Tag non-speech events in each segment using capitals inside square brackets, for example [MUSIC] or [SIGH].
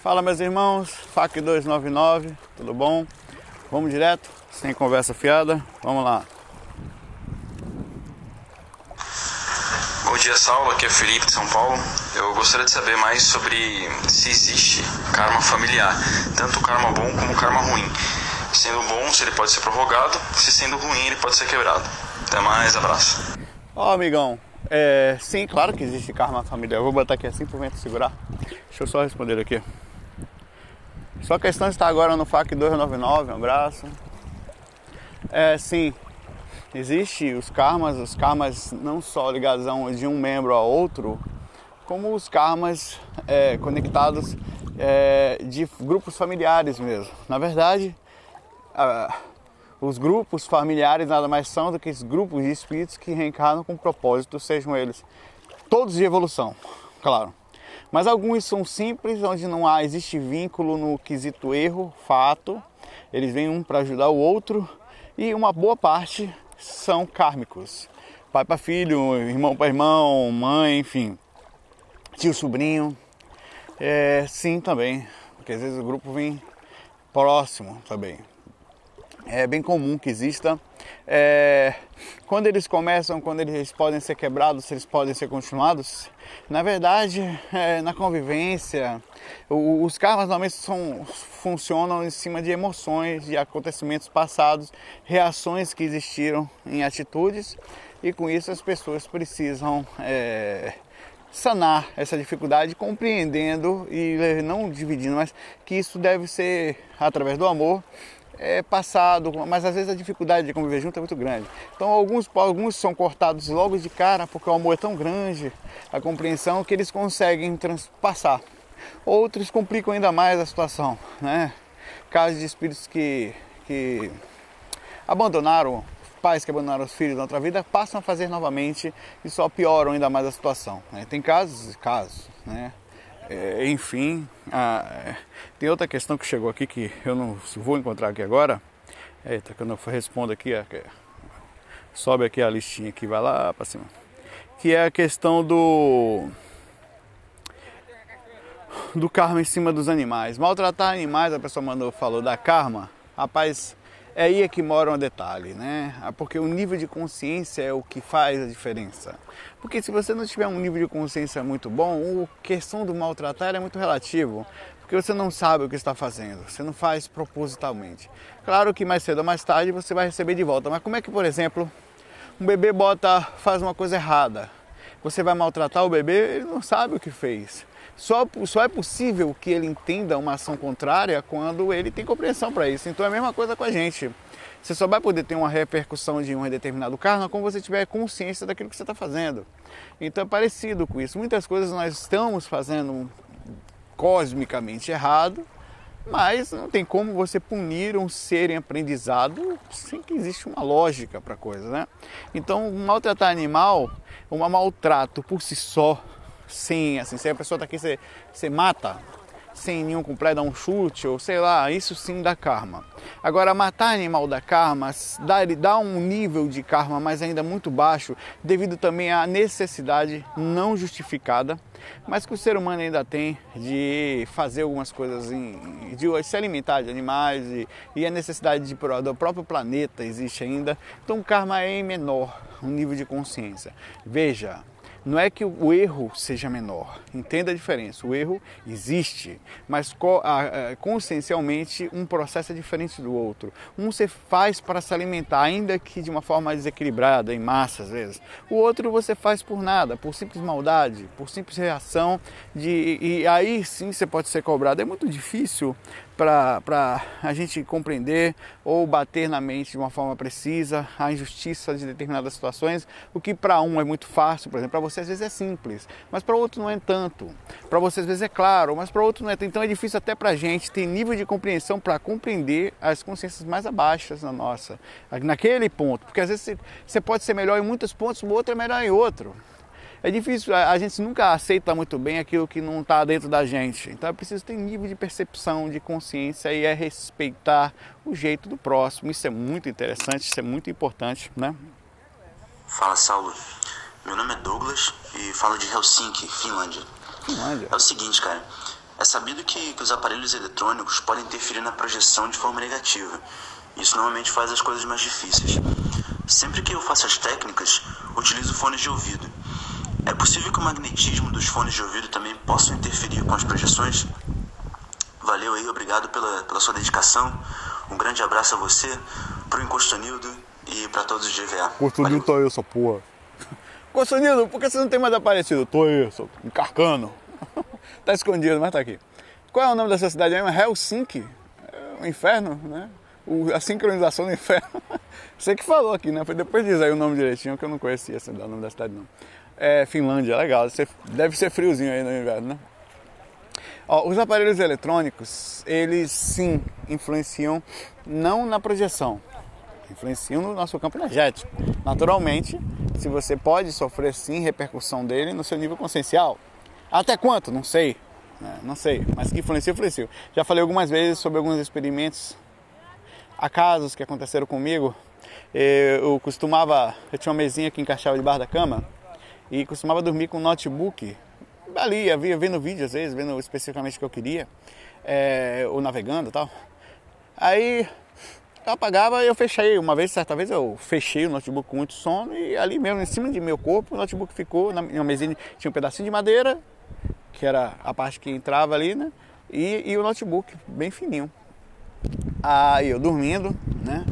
Fala meus irmãos, FAC 299, tudo bom? Vamos direto, sem conversa fiada, vamos lá. Bom dia Saulo, aqui é Felipe de São Paulo. Eu gostaria de saber mais sobre se existe karma familiar, tanto karma bom como karma ruim. Sendo bom, se ele pode ser prorrogado, se sendo ruim, ele pode ser quebrado. Até mais, abraço. Ó amigão, é, sim, claro que existe karma familiar. Eu vou botar aqui assim por vento segurar. Deixa eu só responder aqui. Sua questão está agora no FAC 299, um abraço. É, sim, existe os karmas, os karmas não só ligados a de um membro a outro, como os karmas é, conectados é, de grupos familiares mesmo. Na verdade, os grupos familiares nada mais são do que os grupos de espíritos que reencarnam com propósito, sejam eles todos de evolução, claro. Mas alguns são simples, onde não há existe vínculo no quesito erro, fato. Eles vêm um para ajudar o outro e uma boa parte são kármicos. Pai para filho, irmão para irmão, mãe, enfim, tio sobrinho. É, sim também, porque às vezes o grupo vem próximo também. É bem comum que exista. É, quando eles começam, quando eles podem ser quebrados, se eles podem ser continuados, na verdade, é, na convivência, os karmas normalmente são, funcionam em cima de emoções, de acontecimentos passados, reações que existiram em atitudes, e com isso as pessoas precisam é, sanar essa dificuldade, compreendendo e não dividindo, mas que isso deve ser através do amor é, passado, mas às vezes a dificuldade de conviver junto é muito grande. Então alguns, alguns são cortados logo de cara porque o amor é tão grande, a compreensão que eles conseguem transpassar. Outros complicam ainda mais a situação, né? Casos de espíritos que, que abandonaram, pais que abandonaram os filhos na outra vida, passam a fazer novamente e só pioram ainda mais a situação. Né? Tem casos, casos, né? É, enfim, ah, tem outra questão que chegou aqui que eu não vou encontrar aqui agora. Eita, quando eu respondo aqui, sobe aqui a listinha que vai lá para cima. Que é a questão do do karma em cima dos animais. Maltratar animais, a pessoa mandou falou da karma. Rapaz, é aí é que mora um detalhe, né? Ah, porque o nível de consciência é o que faz a diferença. Porque se você não tiver um nível de consciência muito bom, a questão do maltratar é muito relativo. Porque você não sabe o que está fazendo, você não faz propositalmente. Claro que mais cedo ou mais tarde você vai receber de volta, mas como é que, por exemplo, um bebê bota, faz uma coisa errada? Você vai maltratar o bebê, ele não sabe o que fez. Só, só é possível que ele entenda uma ação contrária quando ele tem compreensão para isso. Então é a mesma coisa com a gente. Você só vai poder ter uma repercussão de um determinado karma quando você tiver consciência daquilo que você está fazendo. Então é parecido com isso. Muitas coisas nós estamos fazendo cosmicamente errado, mas não tem como você punir um ser em aprendizado sem que existe uma lógica para a coisa, né? Então, maltratar animal, um maltrato por si só, Sim, assim, se a pessoa está aqui, você, você mata sem nenhum completo, dá um chute, ou sei lá, isso sim dá karma. Agora, matar animal da karma dá, dá um nível de karma, mas ainda muito baixo, devido também à necessidade não justificada, mas que o ser humano ainda tem de fazer algumas coisas, em, de se alimentar de animais, e, e a necessidade de, do próprio planeta existe ainda. Então, o karma é menor, um nível de consciência. Veja, não é que o erro seja menor, entenda a diferença. O erro existe, mas consciencialmente um processo é diferente do outro. Um você faz para se alimentar, ainda que de uma forma desequilibrada, em massa às vezes. O outro você faz por nada, por simples maldade, por simples reação. De, e aí sim você pode ser cobrado. É muito difícil para a gente compreender ou bater na mente de uma forma precisa a injustiça de determinadas situações, o que para um é muito fácil, por exemplo, para você às vezes é simples, mas para outro não é tanto. Para você às vezes é claro, mas para outro não é tanto. Então é difícil até para a gente ter nível de compreensão para compreender as consciências mais abaixas na nossa, naquele ponto, porque às vezes você pode ser melhor em muitos pontos, o outro é melhor em outro. É difícil, a gente nunca aceita muito bem aquilo que não está dentro da gente. Então é preciso ter nível de percepção, de consciência e é respeitar o jeito do próximo. Isso é muito interessante, isso é muito importante, né? Fala, Saulo. Meu nome é Douglas e falo de Helsinki, Finlândia. Finlândia. É o seguinte, cara. É sabido que, que os aparelhos eletrônicos podem interferir na projeção de forma negativa. Isso normalmente faz as coisas mais difíceis. Sempre que eu faço as técnicas, utilizo fones de ouvido. É possível que o magnetismo dos fones de ouvido também possa interferir com as projeções? Valeu aí, obrigado pela, pela sua dedicação. Um grande abraço a você, pro Encostanildo e para todos os GVA. Encostanildo tô eu, sua porra. Encostanildo, por que você não tem mais aparecido? Tô sou encarcando. [LAUGHS] tá escondido, mas tá aqui. Qual é o nome dessa cidade mesmo? Helsinki? É o inferno, né? O, a sincronização do inferno. [LAUGHS] Você que falou aqui, né? Foi depois disso aí o nome direitinho, que eu não conhecia o nome da cidade não. É Finlândia, legal. Deve ser friozinho aí no inverno, né? Ó, os aparelhos eletrônicos, eles sim influenciam não na projeção, influenciam no nosso campo energético. Naturalmente, se você pode sofrer sim repercussão dele no seu nível consciencial. Até quanto? Não sei. Né? Não sei. Mas que influencia, influenciou. Já falei algumas vezes sobre alguns experimentos, acasos que aconteceram comigo. Eu costumava, eu tinha uma mesinha que encaixava debaixo da cama e costumava dormir com um notebook ali, havia vendo vídeo às vezes, vendo especificamente o que eu queria, é, ou navegando e tal. Aí eu apagava e eu fechei. Uma vez, certa vez, eu fechei o notebook com muito sono e ali mesmo, em cima de meu corpo, o notebook ficou na minha mesinha, tinha um pedacinho de madeira que era a parte que entrava ali, né? E, e o notebook bem fininho. Aí eu dormindo, né?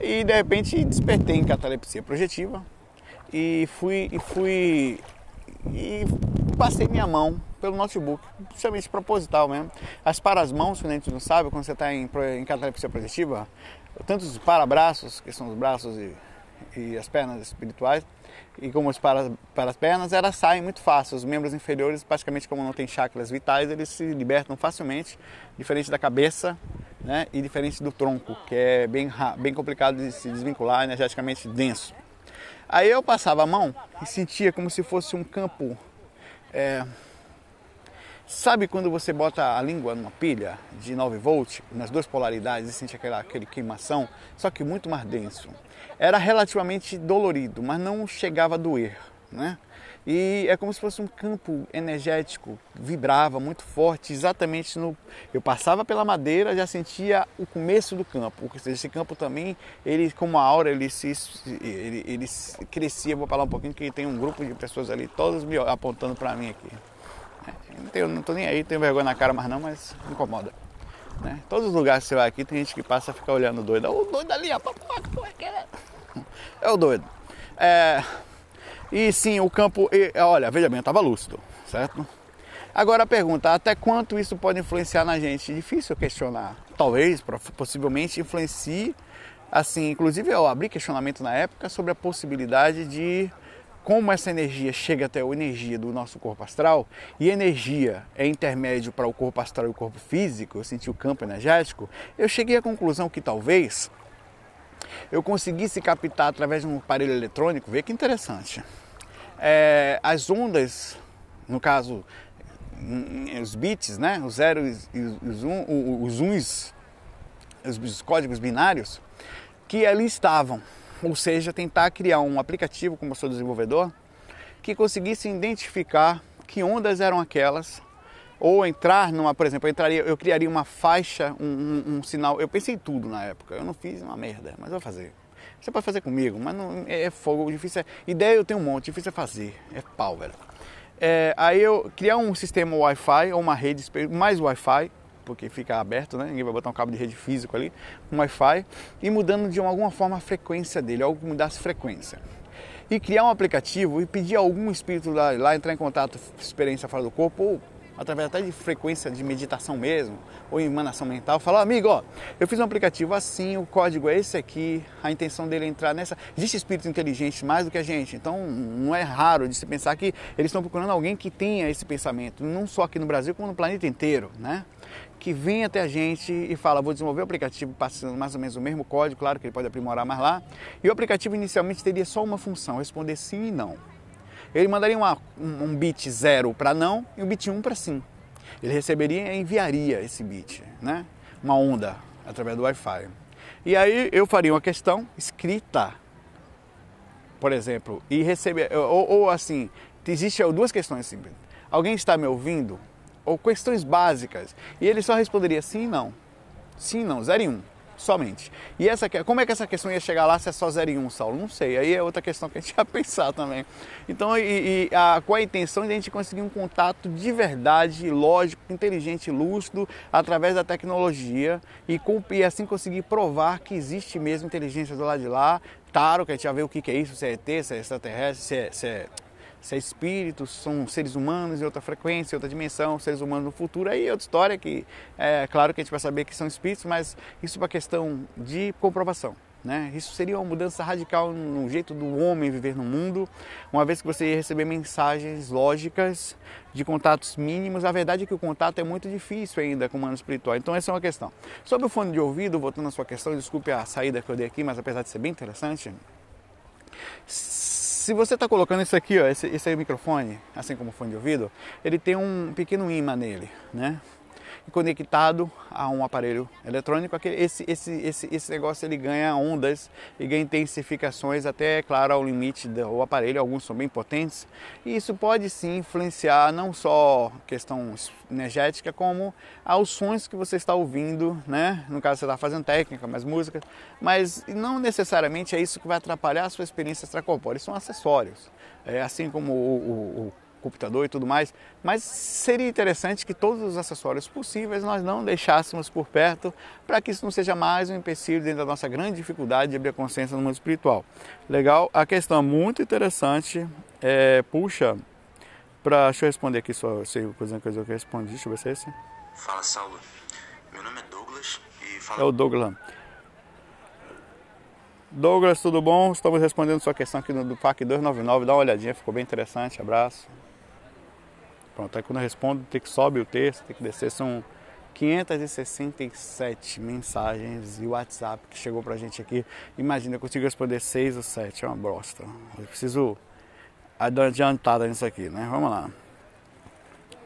E de repente despertei em catalepsia projetiva e fui e fui e passei minha mão pelo notebook, principalmente proposital mesmo. As para-as-mãos, quando a gente não sabe, quando você está em, em catalepsia projetiva, tanto os para-braços, que são os braços e, e as pernas espirituais, e como os para, para as pernas, elas saem muito fácil. Os membros inferiores, praticamente como não tem chakras vitais, eles se libertam facilmente, diferente da cabeça né, e diferente do tronco, que é bem, bem complicado de se desvincular, energeticamente denso. Aí eu passava a mão e sentia como se fosse um campo. É... Sabe quando você bota a língua numa pilha de 9 volts, nas duas polaridades, e sente aquela, aquele queimação, só que muito mais denso? Era relativamente dolorido, mas não chegava a doer, né? E é como se fosse um campo energético, vibrava muito forte, exatamente no. Eu passava pela madeira, já sentia o começo do campo. Esse campo também, ele, como a aura, ele se ele, ele crescia. Vou falar um pouquinho que tem um grupo de pessoas ali, todas me apontando para mim aqui. É, eu não tô nem aí, tenho vergonha na cara, mas não, mas incomoda. Né? Todos os lugares que você vai aqui, tem gente que passa a ficar olhando doido. O doido ali, ó, é o doido. É, e sim, o campo, olha, veja bem, eu estava lúcido, certo? Agora a pergunta, até quanto isso pode influenciar na gente? Difícil questionar. Talvez, possivelmente, influencie, assim, inclusive eu abri questionamento na época sobre a possibilidade de como essa energia chega até a energia do nosso corpo astral e energia é intermédio para o corpo astral e o corpo físico, eu senti o campo energético, eu cheguei à conclusão que talvez eu conseguisse captar através de um aparelho eletrônico, vê que interessante, é, as ondas, no caso, os bits, né, os zeros e os, um, os uns, os códigos binários, que ali estavam. Ou seja, tentar criar um aplicativo, como eu sou desenvolvedor, que conseguisse identificar que ondas eram aquelas ou entrar numa, por exemplo, eu, entraria, eu criaria uma faixa, um, um, um, sinal. Eu pensei em tudo na época. Eu não fiz uma merda, mas vou fazer. Você pode fazer comigo, mas não é, é fogo. Difícil é. Ideia eu tenho um monte, difícil é fazer. É pau, velho. É, aí eu criar um sistema Wi-Fi ou uma rede mais Wi-Fi, porque fica aberto, né? Ninguém vai botar um cabo de rede físico ali, um Wi-Fi, e mudando de alguma forma a frequência dele, algo que mudasse frequência. E criar um aplicativo e pedir a algum espírito lá, lá entrar em contato, experiência fora do corpo, ou através até de frequência de meditação mesmo, ou emanação mental, falar, amigo, ó, eu fiz um aplicativo assim, o código é esse aqui, a intenção dele é entrar nessa. Existe espírito inteligente mais do que a gente, então não é raro de se pensar que eles estão procurando alguém que tenha esse pensamento, não só aqui no Brasil, como no planeta inteiro, né? Que vem até a gente e fala, vou desenvolver o aplicativo passando mais ou menos o mesmo código, claro que ele pode aprimorar mais lá. E o aplicativo inicialmente teria só uma função, responder sim e não ele mandaria uma, um, um bit zero para não e um bit 1 um para sim. Ele receberia e enviaria esse bit, né? uma onda através do Wi-Fi. E aí eu faria uma questão escrita, por exemplo, e receber, ou, ou assim, existe duas questões simples. Alguém está me ouvindo? ou questões básicas. E ele só responderia sim e não. Sim, não, 0 e 1. Um somente. E essa, como é que essa questão ia chegar lá se é só 0 e 1, um, Saulo? Não sei. Aí é outra questão que a gente [LAUGHS] ia pensar também. Então, e, e a, a intenção de a gente conseguir um contato de verdade, lógico, inteligente, lúcido, através da tecnologia e, com, e assim conseguir provar que existe mesmo inteligência do lado de lá. Claro que a gente já vê o que, que é isso, se é ET, se é extraterrestre, se é, se é se é espíritos, são seres humanos em outra frequência, outra dimensão, seres humanos no futuro, aí é outra história que é claro que a gente vai saber que são espíritos, mas isso é uma questão de comprovação. Né? Isso seria uma mudança radical no jeito do homem viver no mundo, uma vez que você ia receber mensagens lógicas de contatos mínimos. A verdade é que o contato é muito difícil ainda com o humano espiritual. Então essa é uma questão. Sobre o fone de ouvido, voltando à sua questão, desculpe a saída que eu dei aqui, mas apesar de ser bem interessante, se você está colocando isso aqui, ó, esse, esse microfone, assim como fone de ouvido, ele tem um pequeno imã nele, né? Conectado a um aparelho eletrônico, esse, esse, esse, esse negócio ele ganha ondas e ganha intensificações até, claro, ao limite do aparelho, alguns são bem potentes, e isso pode sim influenciar não só questão energética, como aos sons que você está ouvindo, né? No caso você está fazendo técnica, mais música, mas não necessariamente é isso que vai atrapalhar a sua experiência extracorpórea, são acessórios. É, assim como o, o, o computador e tudo mais, mas seria interessante que todos os acessórios possíveis nós não deixássemos por perto para que isso não seja mais um empecilho dentro da nossa grande dificuldade de abrir a consciência no mundo espiritual. Legal? A questão é muito interessante, é, puxa, para deixa eu responder aqui só sei coisa que eu respondi, deixa eu ver se é esse. Fala, Saulo. Meu nome é Douglas e fala... É o Douglas. Douglas, tudo bom? Estamos respondendo sua questão aqui do PAC 299. Dá uma olhadinha, ficou bem interessante. Abraço. Pronto, aí quando eu respondo, tem que sobe o texto, tem que descer. São 567 mensagens e WhatsApp que chegou pra gente aqui. Imagina, eu consigo responder 6 ou 7, é uma bosta. Eu preciso adiantada nisso aqui, né? Vamos lá.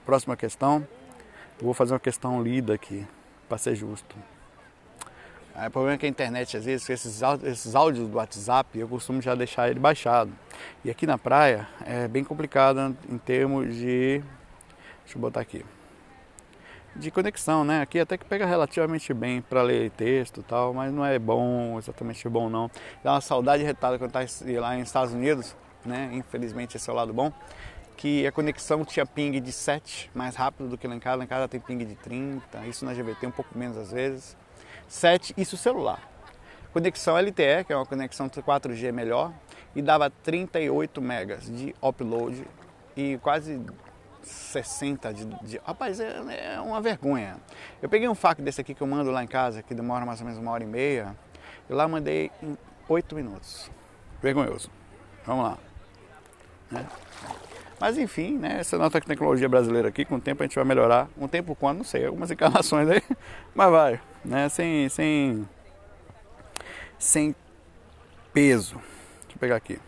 Próxima questão. Eu vou fazer uma questão lida aqui, para ser justo. O problema é que a internet, às vezes, esses esses áudios do WhatsApp, eu costumo já deixar ele baixado. E aqui na praia é bem complicado em termos de Deixa eu botar aqui. De conexão, né? Aqui até que pega relativamente bem para ler texto e tal, mas não é bom, exatamente bom não. Dá uma saudade retada quando tá lá nos Estados Unidos, né? Infelizmente esse é o lado bom. Que a conexão tinha ping de 7, mais rápido do que lá em casa. Lá em casa tem ping de 30, isso na GVT um pouco menos às vezes. 7, isso celular. Conexão LTE, que é uma conexão 4G melhor, e dava 38 megas de upload e quase 60 de, de... Rapaz, é, é, uma vergonha. Eu peguei um fac desse aqui que eu mando lá em casa, que demora mais ou menos uma hora e meia. Eu lá mandei em 8 minutos. Vergonhoso. Vamos lá. Né? Mas enfim, né? Essa nossa tecnologia brasileira aqui, com o tempo a gente vai melhorar. Um tempo quando, não sei, algumas encarnações aí, [LAUGHS] mas vai, né? Sem, sem, sem peso. Deixa eu pegar aqui.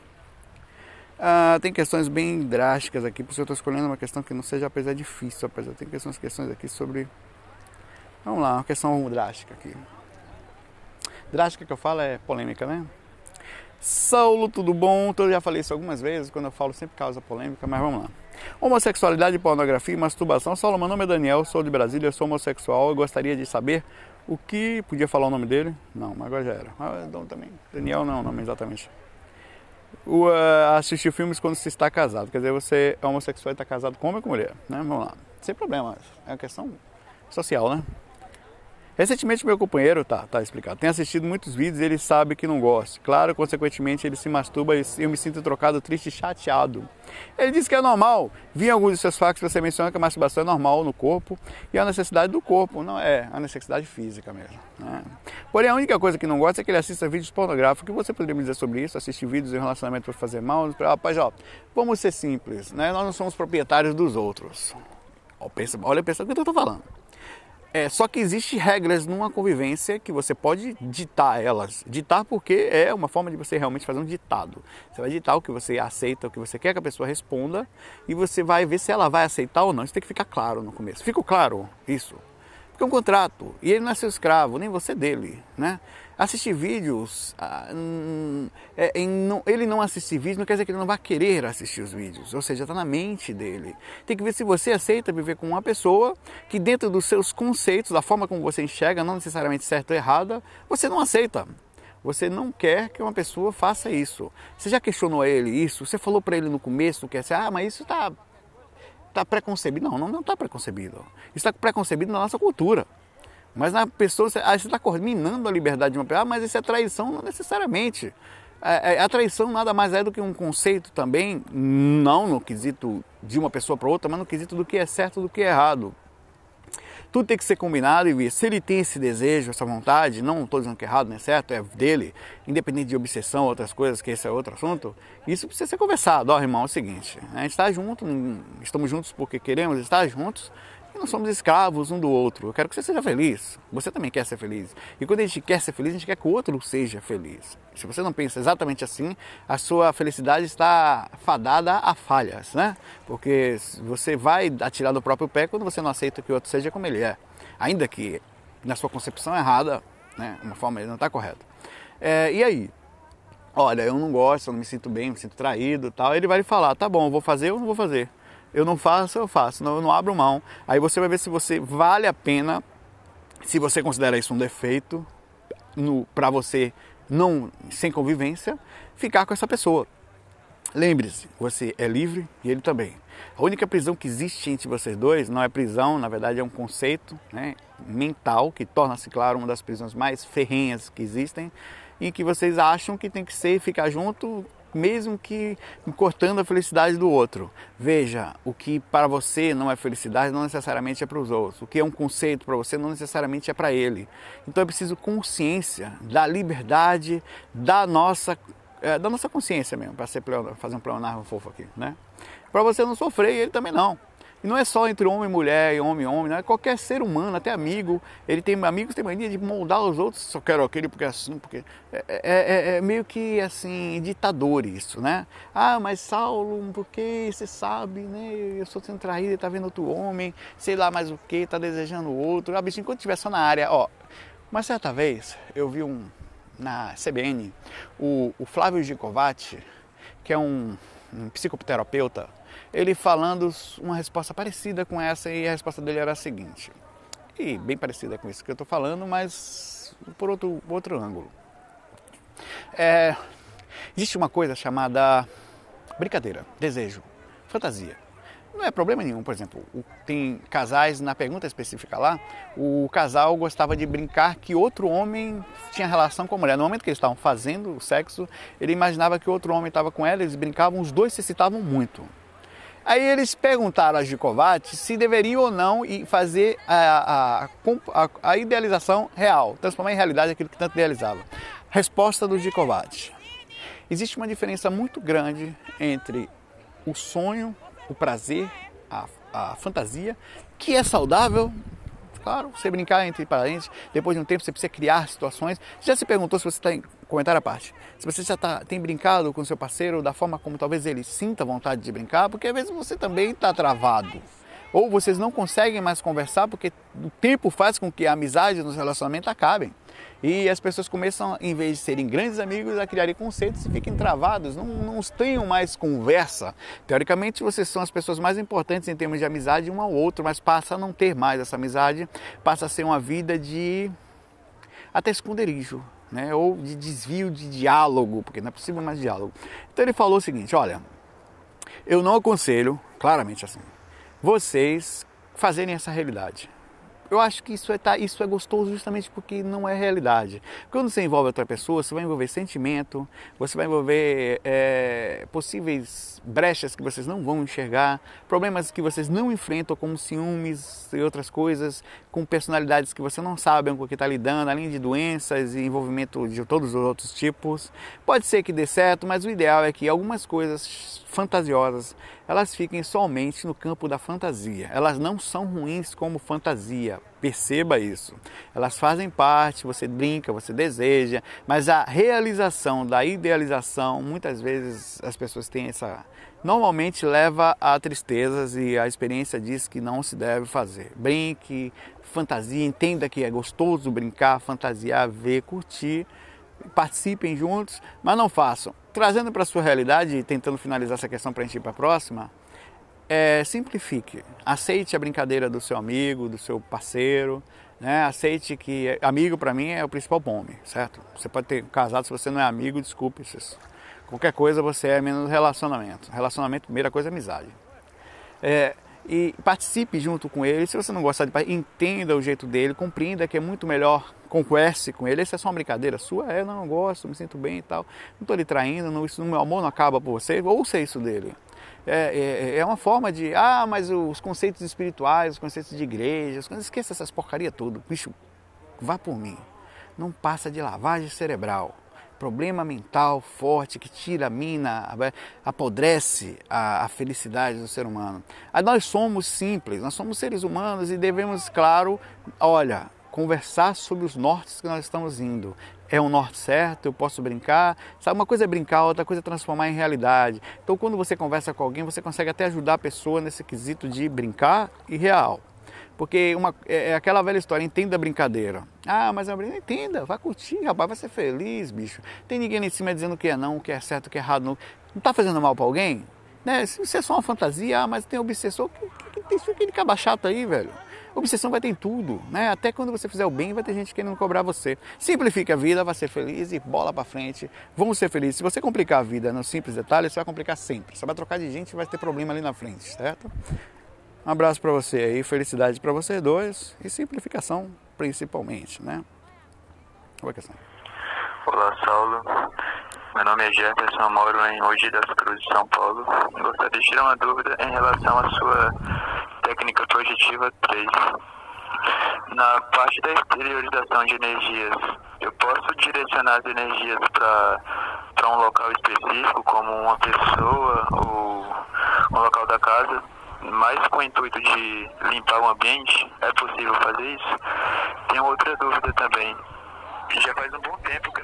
Ah, tem questões bem drásticas aqui, por isso eu estou escolhendo uma questão que não seja, apesar difícil, apesar tem questões, questões aqui sobre. Vamos lá, uma questão drástica aqui. Drástica que eu falo é polêmica, né? Saulo, tudo bom? Eu já falei isso algumas vezes, quando eu falo sempre causa polêmica, mas vamos lá. Homossexualidade, pornografia e masturbação. Saulo, meu nome é Daniel, sou de Brasília, sou homossexual. Eu gostaria de saber o que. Podia falar o nome dele? Não, mas agora já era. Ah, também. Daniel não, é o nome exatamente uh, assistir filmes quando se está casado. Quer dizer, você é homossexual e está casado com homem ou com mulher, né? Vamos lá. Sem problema, é uma questão social, né? Recentemente meu companheiro, tá, tá explicado, tem assistido muitos vídeos e ele sabe que não gosta. Claro, consequentemente ele se masturba e eu me sinto trocado, triste e chateado. Ele diz que é normal. Vi alguns dos seus fatos você menciona que a masturbação é normal no corpo e a necessidade do corpo, não é a necessidade física mesmo. Né? Porém, a única coisa que não gosta é que ele assista vídeos pornográficos. O que você poderia me dizer sobre isso? Assistir vídeos em relacionamento para fazer mal? Rapaz, ó, vamos ser simples, né? Nós não somos proprietários dos outros. Ó, pensa, olha, pensa o que eu estou falando. É, só que existem regras numa convivência que você pode ditar elas. Ditar porque é uma forma de você realmente fazer um ditado. Você vai ditar o que você aceita, o que você quer que a pessoa responda e você vai ver se ela vai aceitar ou não. Isso tem que ficar claro no começo. Ficou claro isso? Porque é um contrato. E ele não é seu escravo, nem você dele, né? Assistir vídeos, ah, hum, é, ele não assistir vídeos não quer dizer que ele não vai querer assistir os vídeos, ou seja, está na mente dele. Tem que ver se você aceita viver com uma pessoa que, dentro dos seus conceitos, da forma como você enxerga, não necessariamente certa ou errada, você não aceita. Você não quer que uma pessoa faça isso. Você já questionou ele isso? Você falou para ele no começo que é assim, ah, mas isso está tá preconcebido. Não, não está preconcebido. Isso está preconcebido na nossa cultura. Mas na pessoa, você ah, está minando a liberdade de uma pessoa, ah, mas isso é traição, não necessariamente. É, é, a traição nada mais é do que um conceito também, não no quesito de uma pessoa para outra, mas no quesito do que é certo do que é errado. Tudo tem que ser combinado e se ele tem esse desejo, essa vontade, não estou dizendo que é errado, não é certo, é dele, independente de obsessão, outras coisas, que esse é outro assunto, isso precisa ser conversado. Ó, irmão, é o seguinte, a gente está junto, estamos juntos porque queremos estar juntos, e não somos escravos um do outro. Eu quero que você seja feliz. Você também quer ser feliz. E quando a gente quer ser feliz, a gente quer que o outro seja feliz. Se você não pensa exatamente assim, a sua felicidade está fadada a falhas, né? Porque você vai atirar do próprio pé quando você não aceita que o outro seja como ele é. Ainda que na sua concepção errada, né? Uma forma ele não está correta. É, e aí? Olha, eu não gosto, eu não me sinto bem, me sinto traído tal. Ele vai lhe falar, tá bom, vou fazer ou não vou fazer eu não faço, eu faço, não, eu não abro mão. Aí você vai ver se você vale a pena, se você considera isso um defeito, para você não sem convivência, ficar com essa pessoa. Lembre-se, você é livre e ele também. A única prisão que existe entre vocês dois não é prisão, na verdade é um conceito né, mental que torna-se claro uma das prisões mais ferrenhas que existem e que vocês acham que tem que ser ficar junto mesmo que cortando a felicidade do outro. Veja, o que para você não é felicidade não necessariamente é para os outros. O que é um conceito para você não necessariamente é para ele. Então é preciso consciência da liberdade da nossa é, da nossa consciência mesmo, para fazer um pleonardo fofo aqui, né? Para você não sofrer e ele também não. E não é só entre homem e mulher, homem e homem, não é qualquer ser humano, até amigo. Ele tem amigos, tem mania de moldar os outros, só quero aquele porque é assim, porque é, é, é, é meio que assim, ditador isso, né? Ah, mas Saulo, porque você sabe, né? Eu sou sendo traído, ele tá vendo outro homem, sei lá mais o que, tá desejando outro. Ah, bicho, enquanto estiver só na área, ó. Mas certa vez eu vi um na CBN o, o Flávio Gicovati, que é um, um psicoterapeuta ele falando uma resposta parecida com essa e a resposta dele era a seguinte. E bem parecida com isso que eu estou falando, mas por outro, outro ângulo. É, existe uma coisa chamada brincadeira, desejo, fantasia. Não é problema nenhum, por exemplo, tem casais, na pergunta específica lá, o casal gostava de brincar que outro homem tinha relação com a mulher. No momento que eles estavam fazendo o sexo, ele imaginava que outro homem estava com ela, eles brincavam, os dois se excitavam muito. Aí eles perguntaram a Gicovati se deveria ou não fazer a, a, a, a, idealização real, transformar em realidade aquilo que tanto idealizava. Resposta do Gicovati. Existe uma diferença muito grande entre o sonho, o prazer, a fantasia, que é saudável, claro, você brincar entre parentes, depois de um tempo você precisa criar situações. Já se perguntou se você está comentário à parte. Se você já tá, tem brincado com seu parceiro da forma como talvez ele sinta vontade de brincar, porque às vezes você também está travado. Ou vocês não conseguem mais conversar porque o tempo faz com que a amizade nos relacionamentos acabem. E as pessoas começam, em vez de serem grandes amigos, a criarem conceitos e fiquem travados, não, não tenham mais conversa. Teoricamente, vocês são as pessoas mais importantes em termos de amizade um ao outro, mas passa a não ter mais essa amizade, passa a ser uma vida de até esconderijo, né? ou de desvio de diálogo, porque não é possível mais diálogo. Então ele falou o seguinte: olha, eu não aconselho, claramente assim, vocês fazerem essa realidade. Eu acho que isso é, tá, isso é gostoso justamente porque não é realidade. Quando você envolve outra pessoa, você vai envolver sentimento, você vai envolver é, possíveis brechas que vocês não vão enxergar, problemas que vocês não enfrentam, como ciúmes e outras coisas, com personalidades que você não sabe com o que está lidando, além de doenças e envolvimento de todos os outros tipos. Pode ser que dê certo, mas o ideal é que algumas coisas fantasiosas elas fiquem somente no campo da fantasia. Elas não são ruins como fantasia, perceba isso. Elas fazem parte, você brinca, você deseja, mas a realização da idealização, muitas vezes as pessoas têm essa. Normalmente leva a tristezas e a experiência diz que não se deve fazer. Brinque, fantasia, entenda que é gostoso brincar, fantasiar, ver, curtir participem juntos, mas não façam. Trazendo para a sua realidade e tentando finalizar essa questão para a gente ir para a próxima, é, simplifique. Aceite a brincadeira do seu amigo, do seu parceiro. Né? Aceite que amigo para mim é o principal nome, certo? Você pode ter casado, se você não é amigo, desculpe. Qualquer coisa você é menos relacionamento. Relacionamento, primeira coisa é amizade. É, e participe junto com ele. Se você não gostar de entenda o jeito dele, compreenda que é muito melhor converse com ele. Isso é só uma brincadeira sua? É, não, gosto, me sinto bem e tal. Não estou lhe traindo, não, isso, meu amor não acaba por você. Ouça isso dele. É, é, é, uma forma de, ah, mas os conceitos espirituais, os conceitos de igreja, esqueça essas porcaria tudo. Bicho, vá por mim. Não passa de lavagem cerebral problema mental forte que tira mina, apodrece a, a, felicidade do ser humano. Nós somos simples, nós somos seres humanos e devemos, claro, olha, conversar sobre os nortes que nós estamos indo. É um norte certo, eu posso brincar. Sabe, uma coisa é brincar, outra coisa é transformar em realidade. Então, quando você conversa com alguém, você consegue até ajudar a pessoa nesse quesito de brincar e real. Porque uma, é, é aquela velha história, entenda a brincadeira. Ah, mas a brincadeira, entenda, vai curtir, rapaz, vai ser feliz, bicho. Tem ninguém ali em cima dizendo que é não, que é certo, que é errado. Não, não tá fazendo mal para alguém? Né? Se isso é só uma fantasia, ah, mas tem obsessor, que, que, que tem aquele caba chato aí, velho. Obsessão vai ter em tudo, né? Até quando você fizer o bem, vai ter gente querendo cobrar você. Simplifique a vida, vai ser feliz e bola para frente. Vamos ser felizes. Se você complicar a vida nos simples detalhes, você vai complicar sempre. Você vai trocar de gente e vai ter problema ali na frente, certo? Um abraço para você aí, felicidade para vocês dois e simplificação principalmente, né? Olá, Saulo. Meu nome é Jefferson, moro em Mogi das Cruzes, São Paulo. Gostaria de tirar uma dúvida em relação à sua técnica projetiva 3. Na parte da exteriorização de energias, eu posso direcionar as energias para um local específico, como uma pessoa ou um local da casa, mas com o intuito de limpar o ambiente, é possível fazer isso? Tem outra dúvida também. Já faz um bom tempo que.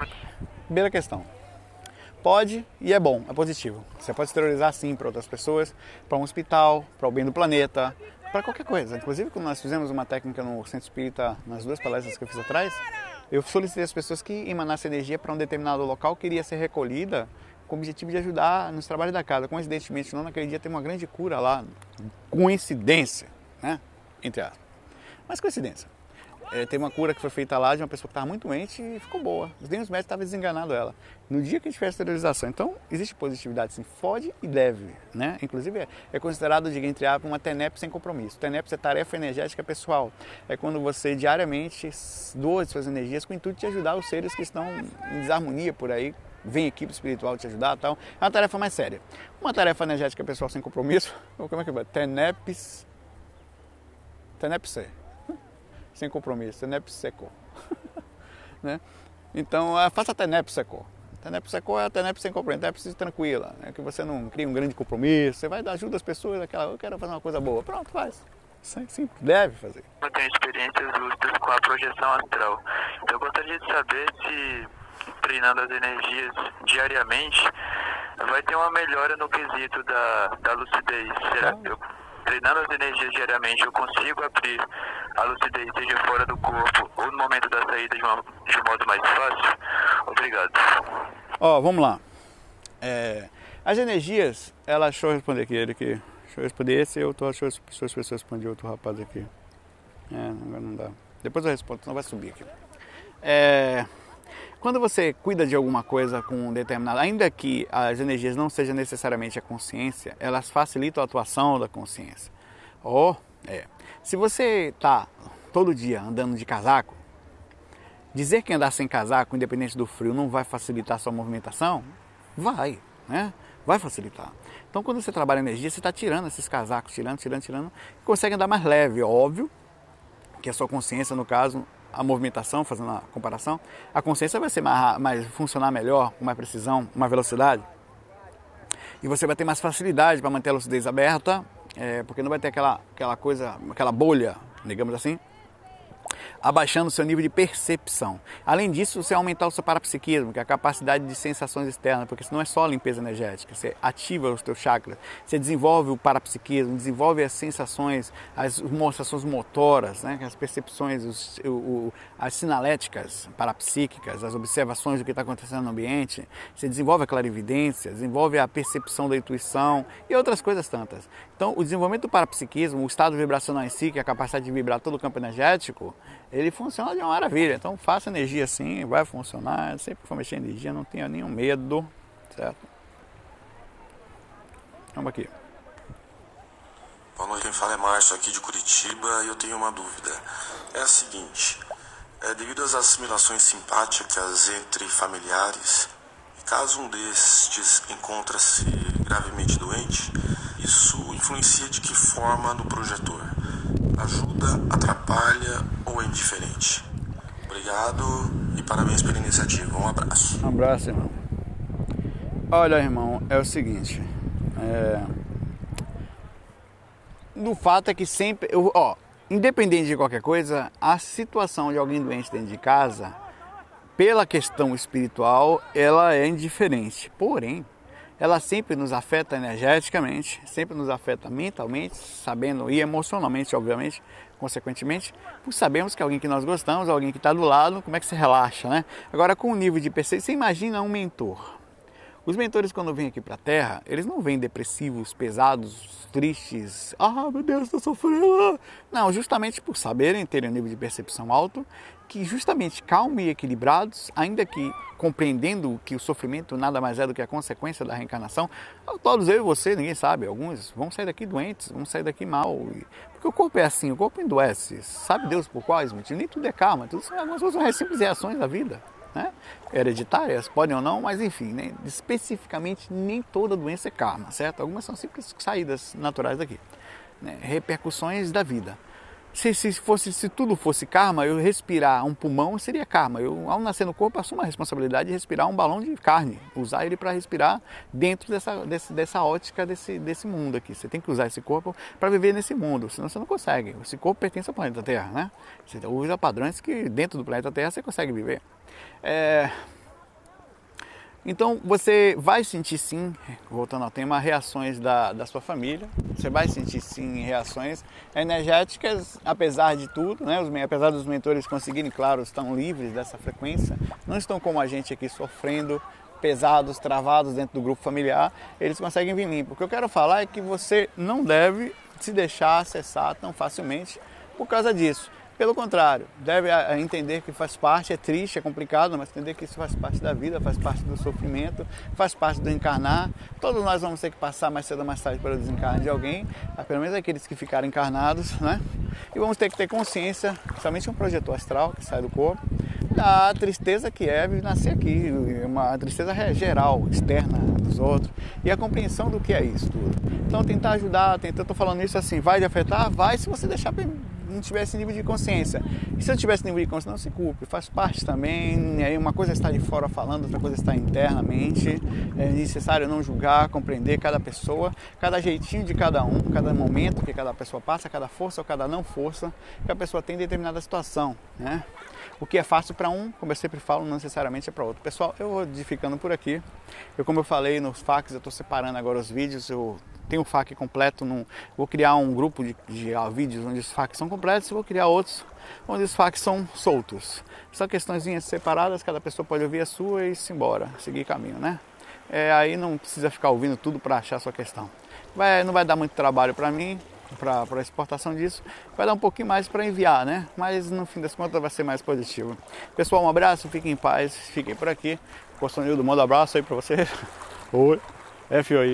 Primeira questão. Pode e é bom, é positivo. Você pode exteriorizar sim para outras pessoas, para um hospital, para o bem do planeta, para qualquer coisa. Inclusive, quando nós fizemos uma técnica no Centro Espírita, nas duas palestras que eu fiz atrás, eu solicitei às pessoas que emanassem energia para um determinado local que iria ser recolhida com o objetivo de ajudar nos trabalhos da casa. Coincidentemente, não naquele dia tem uma grande cura lá. Coincidência, né? Entre aspas. Mas coincidência. É, tem uma cura que foi feita lá de uma pessoa que estava muito doente e ficou boa. Os médicos estavam desenganando ela. No dia que a gente fez a esterilização. Então, existe positividade sim, pode e deve. Né? Inclusive, é, é considerado, diga entre aspas, uma TENEP sem compromisso. TENEP é tarefa energética pessoal. É quando você diariamente doa suas energias com o intuito de ajudar os seres que estão em desarmonia por aí vem equipe espiritual te ajudar tal. É uma tarefa mais séria. Uma tarefa energética pessoal sem compromisso, [LAUGHS] como é que vai? Tenepes. Tenepse. Sem compromisso, tenepse seco. [LAUGHS] né? Então, faça tenepse seco. Tenep seco é a tenep sem compromisso, tenep tranquila, né? que você não cria um grande compromisso, você vai dar ajuda às pessoas, aquela, eu quero fazer uma coisa boa, pronto, faz. Sim, sim, deve fazer. Eu tenho experiências lúcidas com a projeção astral. Então eu gostaria de saber se treinando as energias diariamente, vai ter uma melhora no quesito da, da lucidez. Será que eu, treinando as energias diariamente, eu consigo abrir a lucidez, seja fora do corpo ou no momento da saída de, uma, de um modo mais fácil? Obrigado. Ó, oh, vamos lá. É, as energias, deixa eu responder aqui, ele aqui. Deixa eu responder esse, eu tô, deixa eu, deixa eu responder outro rapaz aqui. É, agora não dá. Depois eu respondo, senão vai subir aqui. É, quando você cuida de alguma coisa com um determinado, ainda que as energias não sejam necessariamente a consciência, elas facilitam a atuação da consciência. Ou, oh, é, se você está todo dia andando de casaco, dizer que andar sem casaco, independente do frio, não vai facilitar a sua movimentação? Vai, né? Vai facilitar. Então, quando você trabalha energia, você está tirando esses casacos, tirando, tirando, tirando, consegue andar mais leve, óbvio, que a sua consciência, no caso, a movimentação, fazendo a comparação, a consciência vai ser mais, mais funcionar melhor, com mais precisão, mais velocidade. E você vai ter mais facilidade para manter a lucidez aberta, é, porque não vai ter aquela, aquela coisa, aquela bolha, digamos assim, abaixando seu nível de percepção. Além disso, você aumentar o seu parapsiquismo, que é a capacidade de sensações externas, porque isso não é só limpeza energética, você ativa os teus chakras, você desenvolve o parapsiquismo, desenvolve as sensações, as sensações motoras, né, as percepções, os, o, as sinaléticas parapsíquicas, as observações do que está acontecendo no ambiente, você desenvolve a clarividência, desenvolve a percepção da intuição e outras coisas tantas. Então, o desenvolvimento do parapsiquismo, o estado vibracional em si, que é a capacidade de vibrar todo o campo energético, ele funciona de uma maravilha. Então faça energia assim, vai funcionar. Sempre que for mexer energia, não tenha nenhum medo, certo? Vamos aqui. Boa noite, quem fala é Márcio aqui de Curitiba e eu tenho uma dúvida. É a seguinte, é, devido às assimilações simpáticas entre familiares, caso um destes encontra-se gravemente doente, isso influencia de que forma no projetor? Ajuda, atrapalha ou é indiferente? Obrigado e parabéns pela iniciativa. Um abraço. Um abraço, irmão. Olha, irmão, é o seguinte. É... O fato é que sempre. Ó, independente de qualquer coisa, a situação de alguém doente dentro de casa, pela questão espiritual, ela é indiferente. Porém, ela sempre nos afeta energeticamente, sempre nos afeta mentalmente, sabendo e emocionalmente, obviamente, consequentemente, por sabermos que alguém que nós gostamos, alguém que está do lado, como é que se relaxa, né? Agora, com o nível de percepção, você imagina um mentor. Os mentores, quando vêm aqui para a Terra, eles não vêm depressivos, pesados, tristes. Ah, meu Deus, estou sofrendo. Não, justamente por saberem terem um nível de percepção alto, que justamente calmos e equilibrados, ainda que compreendendo que o sofrimento nada mais é do que a consequência da reencarnação, todos eu e você, ninguém sabe, alguns vão sair daqui doentes, vão sair daqui mal, porque o corpo é assim, o corpo endoece, sabe Deus por quais motivos? Nem tudo é karma, tudo são algumas coisas simples reações da vida. Né? hereditárias, podem ou não, mas enfim, né? especificamente nem toda doença é karma, certo? Algumas são simples saídas naturais daqui, né? repercussões da vida. Se, se, fosse, se tudo fosse karma, eu respirar um pulmão seria karma. Eu, ao nascer no corpo, assumo a responsabilidade de respirar um balão de carne, usar ele para respirar dentro dessa, desse, dessa ótica desse, desse mundo aqui. Você tem que usar esse corpo para viver nesse mundo, senão você não consegue. Esse corpo pertence ao planeta Terra, né? Você usa padrões que dentro do planeta Terra você consegue viver. É, então você vai sentir sim, voltando ao tema, reações da, da sua família. Você vai sentir sim reações energéticas, apesar de tudo, né? Apesar dos mentores conseguirem, claro, estão livres dessa frequência, não estão como a gente aqui sofrendo, pesados, travados dentro do grupo familiar, eles conseguem vir limpo. O que eu quero falar é que você não deve se deixar acessar tão facilmente por causa disso. Pelo contrário, deve entender que faz parte, é triste, é complicado, mas entender que isso faz parte da vida, faz parte do sofrimento, faz parte do encarnar. Todos nós vamos ter que passar mais cedo ou mais tarde pelo desencarne de alguém, pelo menos aqueles que ficaram encarnados, né? E vamos ter que ter consciência, principalmente um projeto astral que sai do corpo, da tristeza que é nascer aqui, uma tristeza geral, externa dos outros, e a compreensão do que é isso tudo. Então tentar ajudar, tentar, tô falando isso assim, vai de afetar? Vai se você deixar não tivesse nível de consciência. E se eu tivesse nível de consciência, não se culpe, faz parte também. Aí uma coisa está de fora falando, outra coisa está internamente. É necessário não julgar, compreender cada pessoa, cada jeitinho de cada um, cada momento que cada pessoa passa, cada força ou cada não força que a pessoa tem em determinada situação, né? O que é fácil para um, como eu sempre falo, não necessariamente é para outro. Pessoal, eu vou ficando por aqui. Eu, como eu falei nos fax, eu estou separando agora os vídeos. Eu tenho o FAQ completo, num, vou criar um grupo de, de vídeos onde os FAQs são completos vou criar outros onde os FAQs são soltos. São questões separadas, cada pessoa pode ouvir a sua e se embora, seguir caminho, né? É, aí não precisa ficar ouvindo tudo para achar a sua questão. Vai, não vai dar muito trabalho para mim, para exportação disso, vai dar um pouquinho mais para enviar, né? Mas no fim das contas vai ser mais positivo. Pessoal, um abraço, fiquem em paz, fiquem por aqui. Gostou do manda abraço aí para você. [LAUGHS] Oi, FOI.